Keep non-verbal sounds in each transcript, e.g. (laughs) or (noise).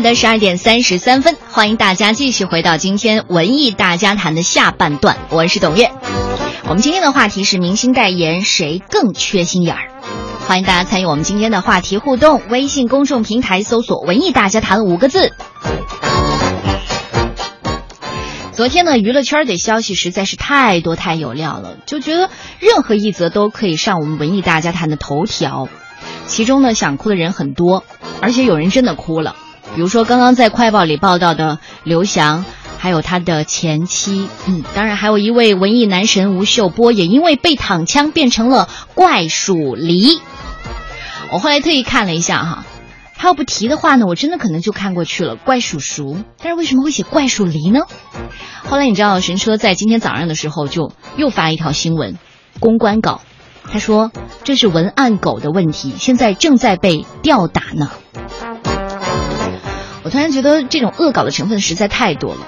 的十二点三十三分，欢迎大家继续回到今天文艺大家谈的下半段，我是董月。我们今天的话题是明星代言谁更缺心眼儿？欢迎大家参与我们今天的话题互动，微信公众平台搜索“文艺大家谈”五个字。昨天呢，娱乐圈的消息实在是太多太有料了，就觉得任何一则都可以上我们文艺大家谈的头条。其中呢，想哭的人很多，而且有人真的哭了。比如说刚刚在快报里报道的刘翔，还有他的前妻，嗯，当然还有一位文艺男神吴秀波，也因为被躺枪变成了怪蜀梨。我后来特意看了一下哈。他要不提的话呢，我真的可能就看过去了。怪叔叔，但是为什么会写怪蜀梨呢？后来你知道，神车在今天早上的时候就又发一条新闻，公关稿，他说这是文案狗的问题，现在正在被吊打呢。我突然觉得这种恶搞的成分实在太多了。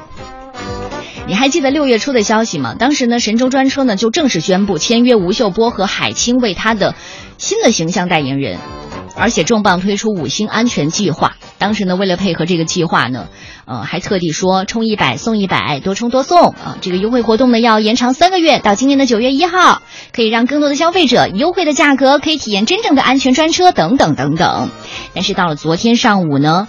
你还记得六月初的消息吗？当时呢，神州专车呢就正式宣布签约吴秀波和海清为他的新的形象代言人。而且重磅推出五星安全计划，当时呢，为了配合这个计划呢，呃，还特地说充一百送一百，多充多送啊！这个优惠活动呢要延长三个月，到今年的九月一号，可以让更多的消费者优惠的价格可以体验真正的安全专车等等等等。但是到了昨天上午呢，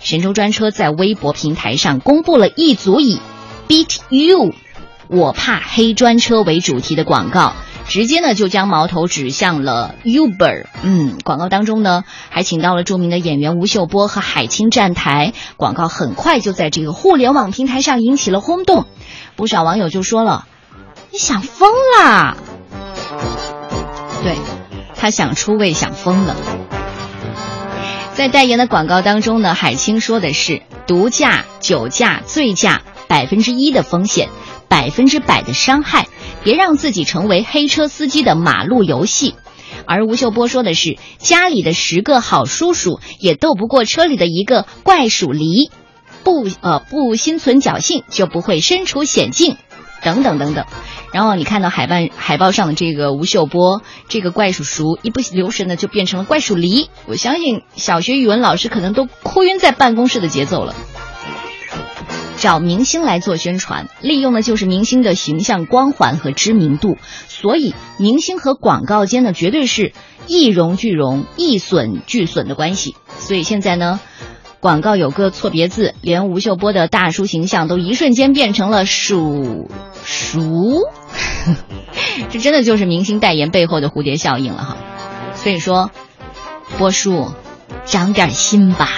神州专车在微博平台上公布了一组以 “Beat You，我怕黑专车”为主题的广告。直接呢就将矛头指向了 Uber，嗯，广告当中呢还请到了著名的演员吴秀波和海清站台，广告很快就在这个互联网平台上引起了轰动，不少网友就说了：“你想疯啦？”对，他想出位，想疯了。在代言的广告当中呢，海清说的是毒驾、酒驾、醉驾百分之一的风险，百分之百的伤害。别让自己成为黑车司机的马路游戏，而吴秀波说的是家里的十个好叔叔也斗不过车里的一个怪鼠狸，不呃不心存侥幸就不会身处险境，等等等等。然后你看到海报海报上的这个吴秀波这个怪叔叔一不留神呢就变成了怪鼠狸，我相信小学语文老师可能都哭晕在办公室的节奏了。找明星来做宣传，利用的就是明星的形象光环和知名度，所以明星和广告间呢，绝对是一荣俱荣、一损俱损的关系。所以现在呢，广告有个错别字，连吴秀波的大叔形象都一瞬间变成了鼠鼠，(laughs) 这真的就是明星代言背后的蝴蝶效应了哈。所以说，波叔，长点心吧。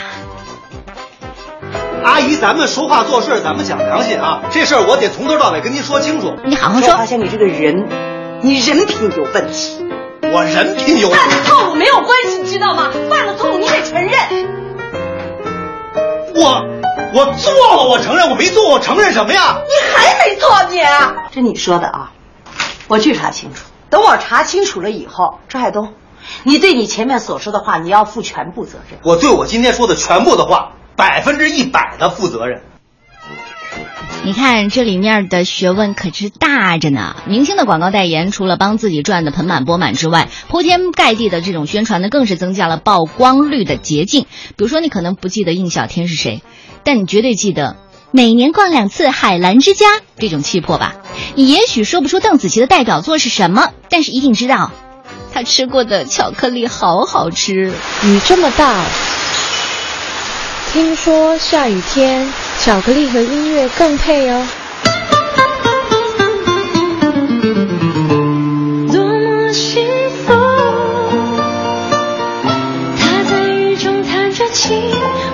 阿姨，咱们说话做事，咱们讲良心啊！这事儿我得从头到尾跟您说清楚。你好好说。我发现你这个人，你人品有问题。我人品有？犯了错误没有关系，你知道吗？犯了错误你得承认。我我做了，我承认；我没做，我承认什么呀？你还没做你？这你说的啊，我去查清楚。等我查清楚了以后，张海东，你对你前面所说的话，你要负全部责任。我对我今天说的全部的话。百分之一百的负责任。你看这里面的学问可是大着呢。明星的广告代言，除了帮自己赚的盆满钵满之外，铺天盖地的这种宣传呢，更是增加了曝光率的捷径。比如说，你可能不记得印小天是谁，但你绝对记得每年逛两次海澜之家这种气魄吧？你也许说不出邓紫棋的代表作是什么，但是一定知道，她吃过的巧克力好好吃。雨这么大。听说下雨天，巧克力和音乐更配哦。多么幸福，他在雨中弹着琴，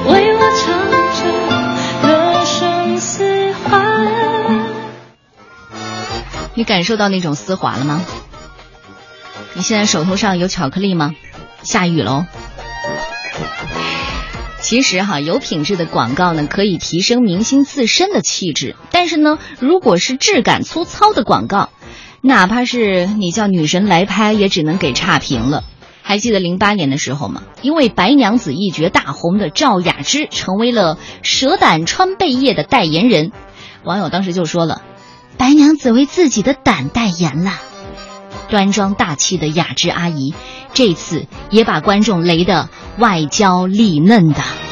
为我唱着乐声嘶华。你感受到那种丝滑了吗？你现在手头上有巧克力吗？下雨喽。其实哈，有品质的广告呢，可以提升明星自身的气质。但是呢，如果是质感粗糙的广告，哪怕是你叫女神来拍，也只能给差评了。还记得零八年的时候吗？因为白娘子一角大红的赵雅芝成为了蛇胆川贝叶的代言人，网友当时就说了：“白娘子为自己的胆代言了。”端庄大气的雅致阿姨，这次也把观众雷得外焦里嫩的。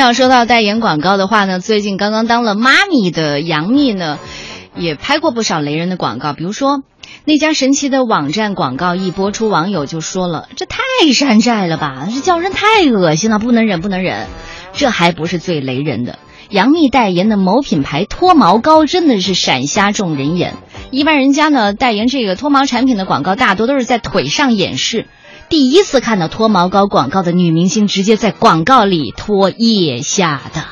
要说到代言广告的话呢，最近刚刚当了妈咪的杨幂呢，也拍过不少雷人的广告，比如说那家神奇的网站广告一播出，网友就说了：“这太山寨了吧，这叫人太恶心了，不能忍，不能忍。”这还不是最雷人的，杨幂代言的某品牌脱毛膏真的是闪瞎众人眼。一般人家呢代言这个脱毛产品的广告，大多都是在腿上演示。第一次看到脱毛膏广告的女明星，直接在广告里脱腋下的，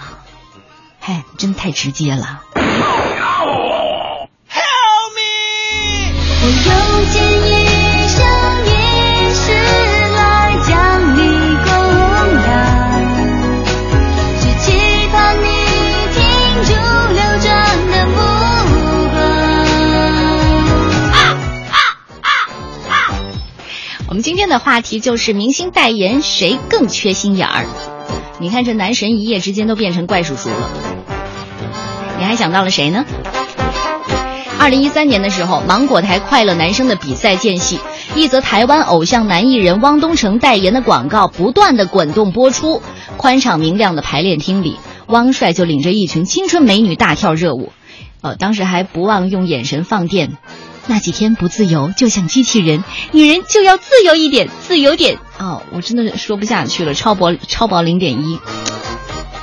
嘿，真太直接了。我又见今天的话题就是明星代言谁更缺心眼儿？你看这男神一夜之间都变成怪叔叔了，你还想到了谁呢？二零一三年的时候，芒果台《快乐男声》的比赛间隙，一则台湾偶像男艺人汪东城代言的广告不断的滚动播出。宽敞明亮的排练厅里，汪帅就领着一群青春美女大跳热舞，呃，当时还不忘用眼神放电。那几天不自由，就像机器人，女人就要自由一点，自由点。哦，我真的说不下去了，超薄超薄零点一。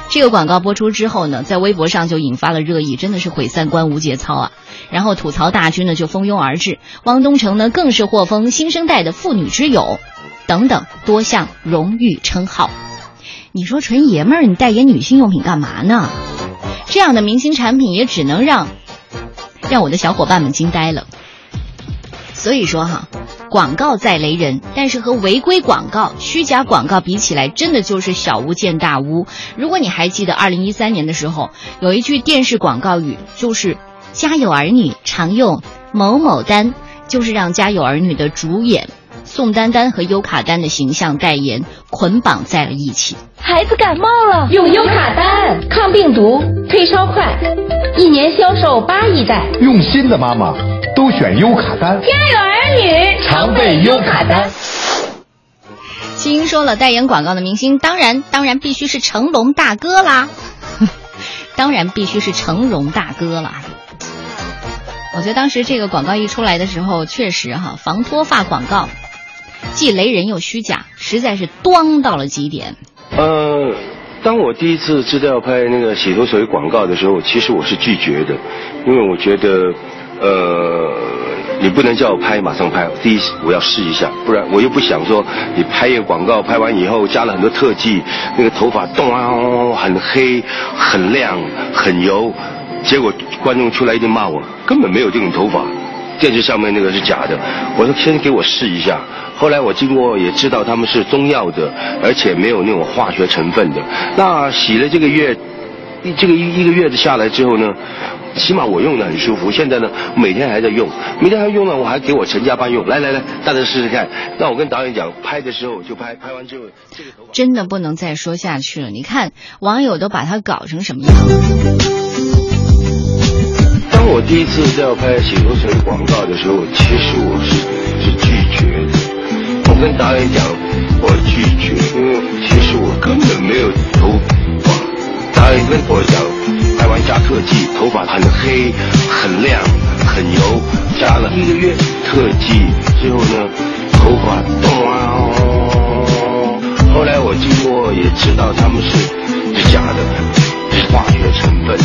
这个广告播出之后呢，在微博上就引发了热议，真的是毁三观、无节操啊！然后吐槽大军呢就蜂拥而至，汪东城呢更是获封新生代的妇女之友，等等多项荣誉称号。你说纯爷们儿，你代言女性用品干嘛呢？这样的明星产品也只能让让我的小伙伴们惊呆了。所以说哈，广告再雷人，但是和违规广告、虚假广告比起来，真的就是小巫见大巫。如果你还记得二零一三年的时候，有一句电视广告语，就是“家有儿女常用某某丹”，就是让家有儿女的主演宋丹丹和优卡丹的形象代言捆绑在了一起。孩子感冒了，用优卡丹，抗病毒，退烧快，一年销售八亿袋。用心的妈妈都选优卡丹，家有儿女常备优卡丹。听说了，代言广告的明星，当然当然必须是成龙大哥啦，(laughs) 当然必须是成龙大哥啦。我觉得当时这个广告一出来的时候，确实哈，防脱发广告既雷人又虚假，实在是端到了极点。呃，当我第一次知道要拍那个洗头水广告的时候，其实我是拒绝的，因为我觉得，呃，你不能叫我拍马上拍，第一我要试一下，不然我又不想说你拍一个广告，拍完以后加了很多特技，那个头发咚啊很黑、很亮、很油，结果观众出来一定骂我，根本没有这种头发，电视上面那个是假的。我说先给我试一下。后来我经过也知道他们是中药的，而且没有那种化学成分的。那洗了这个月，这个一一个月的下来之后呢，起码我用的很舒服。现在呢，每天还在用，每天还用呢，我还给我陈家班用。来来来，大家试试看。那我跟导演讲，拍的时候就拍，拍完之后这个头发。真的不能再说下去了。你看网友都把它搞成什么样？当我第一次要拍洗头水广告的时候，其实我是是拒绝的。我跟导演讲，我拒绝，因为导演跟我讲，拍完加特技，头发很黑、很亮、很油，加了一个月特技最后呢，头发动啊！后来我经过也知道他们是是假的，是化学成分的。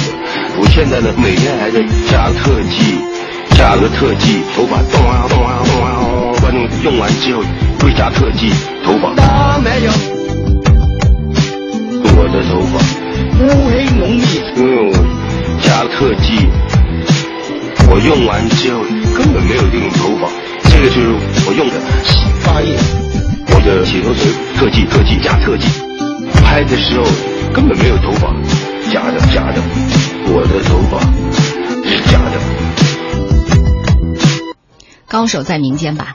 我现在呢，每天还在加特技，加了特技，头发动啊动啊动啊！观众用完之后会加特技，头发没有。我的头发乌黑浓密，因为我加特技，我用完之后根本没有这种头发。这个就是我用的洗发液，我的洗头水特技特技加特技，拍的时候根本没有头发，假的假的，我的头发是假的。高手在民间吧。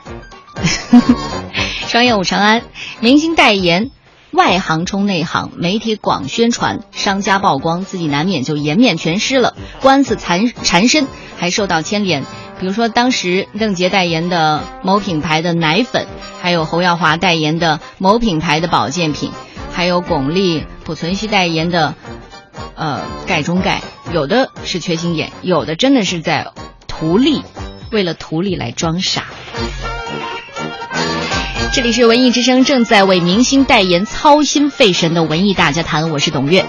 (laughs) 商业五长安，明星代言，外行冲内行，媒体广宣传，商家曝光，自己难免就颜面全失了，官司缠缠身，还受到牵连。比如说当时邓婕代言的某品牌的奶粉，还有侯耀华代言的某品牌的保健品，还有巩俐、濮存昕代言的呃钙中钙，有的是缺心眼，有的真的是在图利，为了图利来装傻。这里是文艺之声，正在为明星代言操心费神的文艺大家谈，我是董月。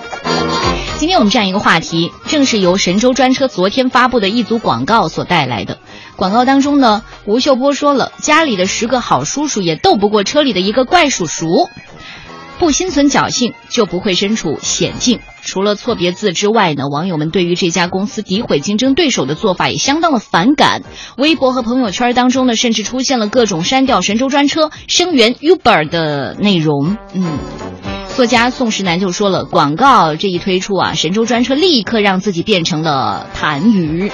今天我们这样一个话题，正是由神州专车昨天发布的一组广告所带来的。广告当中呢，吴秀波说了，家里的十个好叔叔也斗不过车里的一个怪叔叔。不心存侥幸，就不会身处险境。除了错别字之外呢，网友们对于这家公司诋毁竞争对手的做法也相当的反感。微博和朋友圈当中呢，甚至出现了各种删掉神州专车、声援 (laughs) Uber 的内容。嗯，作家宋时南就说了，广告这一推出啊，神州专车立刻让自己变成了痰盂。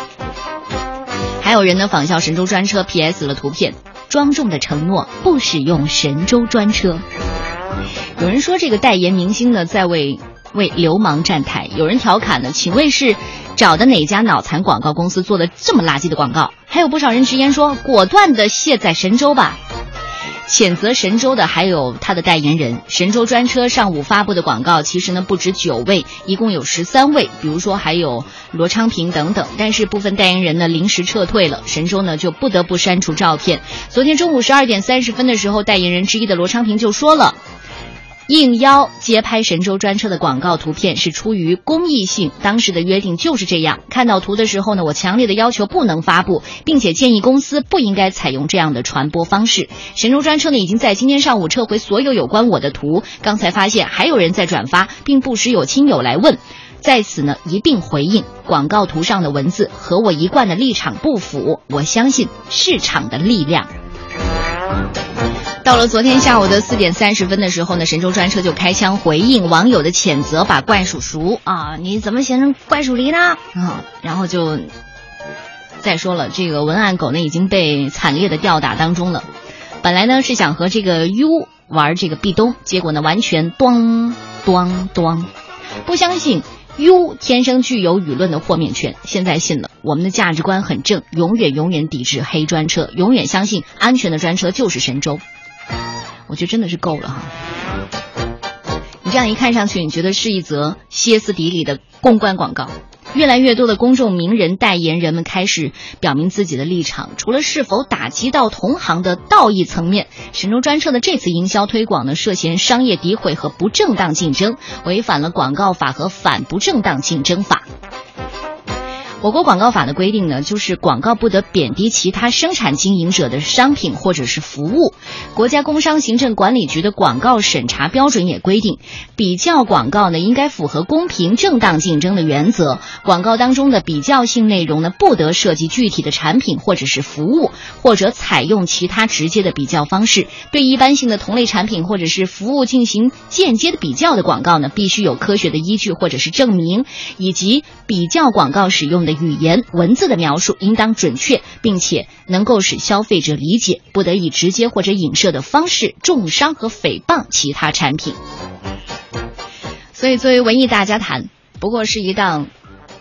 还有人呢仿效神州专车 PS 了图片，庄重的承诺不使用神州专车。有人说这个代言明星呢在为为流氓站台，有人调侃呢，请问是找的哪家脑残广告公司做的这么垃圾的广告？还有不少人直言说，果断的卸载神州吧。谴责神州的还有他的代言人。神州专车上午发布的广告，其实呢不止九位，一共有十三位，比如说还有罗昌平等等。但是部分代言人呢临时撤退了，神州呢就不得不删除照片。昨天中午十二点三十分的时候，代言人之一的罗昌平就说了。应邀接拍神州专车的广告图片是出于公益性，当时的约定就是这样。看到图的时候呢，我强烈的要求不能发布，并且建议公司不应该采用这样的传播方式。神州专车呢已经在今天上午撤回所有有关我的图，刚才发现还有人在转发，并不时有亲友来问，在此呢一并回应。广告图上的文字和我一贯的立场不符，我相信市场的力量。到了昨天下午的四点三十分的时候呢，神州专车就开枪回应网友的谴责，把怪叔叔啊，你怎么写成怪叔梨呢？啊，然后就再说了，这个文案狗呢已经被惨烈的吊打当中了。本来呢是想和这个 U 玩这个壁咚，结果呢完全咣咣咣，不相信 U 天生具有舆论的豁免权，现在信了。我们的价值观很正，永远永远抵制黑专车，永远相信安全的专车就是神州。我觉得真的是够了哈！你这样一看上去，你觉得是一则歇斯底里的公关广告。越来越多的公众名人代言人们开始表明自己的立场，除了是否打击到同行的道义层面，神州专车的这次营销推广呢，涉嫌商业诋毁和不正当竞争，违反了广告法和反不正当竞争法。我国广告法的规定呢，就是广告不得贬低其他生产经营者的商品或者是服务。国家工商行政管理局的广告审查标准也规定，比较广告呢应该符合公平正当竞争的原则。广告当中的比较性内容呢，不得涉及具体的产品或者是服务，或者采用其他直接的比较方式。对一般性的同类产品或者是服务进行间接的比较的广告呢，必须有科学的依据或者是证明，以及比较广告使用的。语言文字的描述应当准确，并且能够使消费者理解，不得以直接或者影射的方式重伤和诽谤其他产品。所以，作为文艺大家谈，不过是一档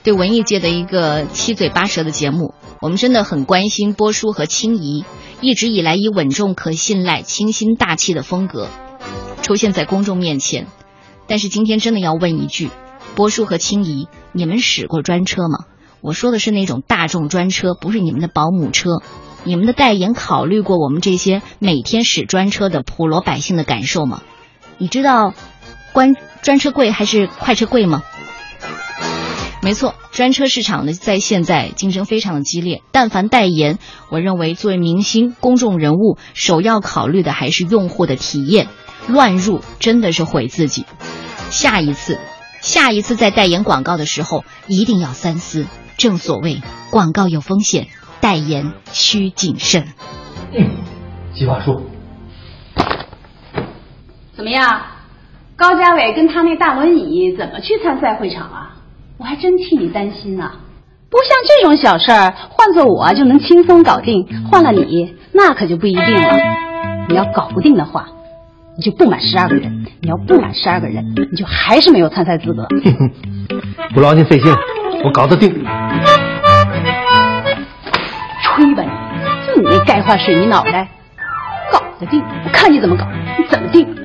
对文艺界的一个七嘴八舌的节目。我们真的很关心波叔和青怡，一直以来以稳重、可信赖、清新大气的风格出现在公众面前。但是今天真的要问一句：波叔和青怡，你们使过专车吗？我说的是那种大众专车，不是你们的保姆车。你们的代言考虑过我们这些每天使专车的普罗百姓的感受吗？你知道，关专车贵还是快车贵吗？没错，专车市场呢，在现在竞争非常的激烈。但凡代言，我认为作为明星、公众人物，首要考虑的还是用户的体验。乱入真的是毁自己。下一次，下一次在代言广告的时候，一定要三思。正所谓，广告有风险，代言需谨慎。嗯，计划书。怎么样？高家伟跟他那大轮椅怎么去参赛会场啊？我还真替你担心啊！不像这种小事儿，换做我就能轻松搞定，换了你那可就不一定了。你要搞不定的话，你就不满十二个人；你要不满十二个人，你就还是没有参赛资格。(laughs) 不劳您费心，我搞得定。吹吧你就你那该化水泥脑袋搞得定我看你怎么搞你怎么定。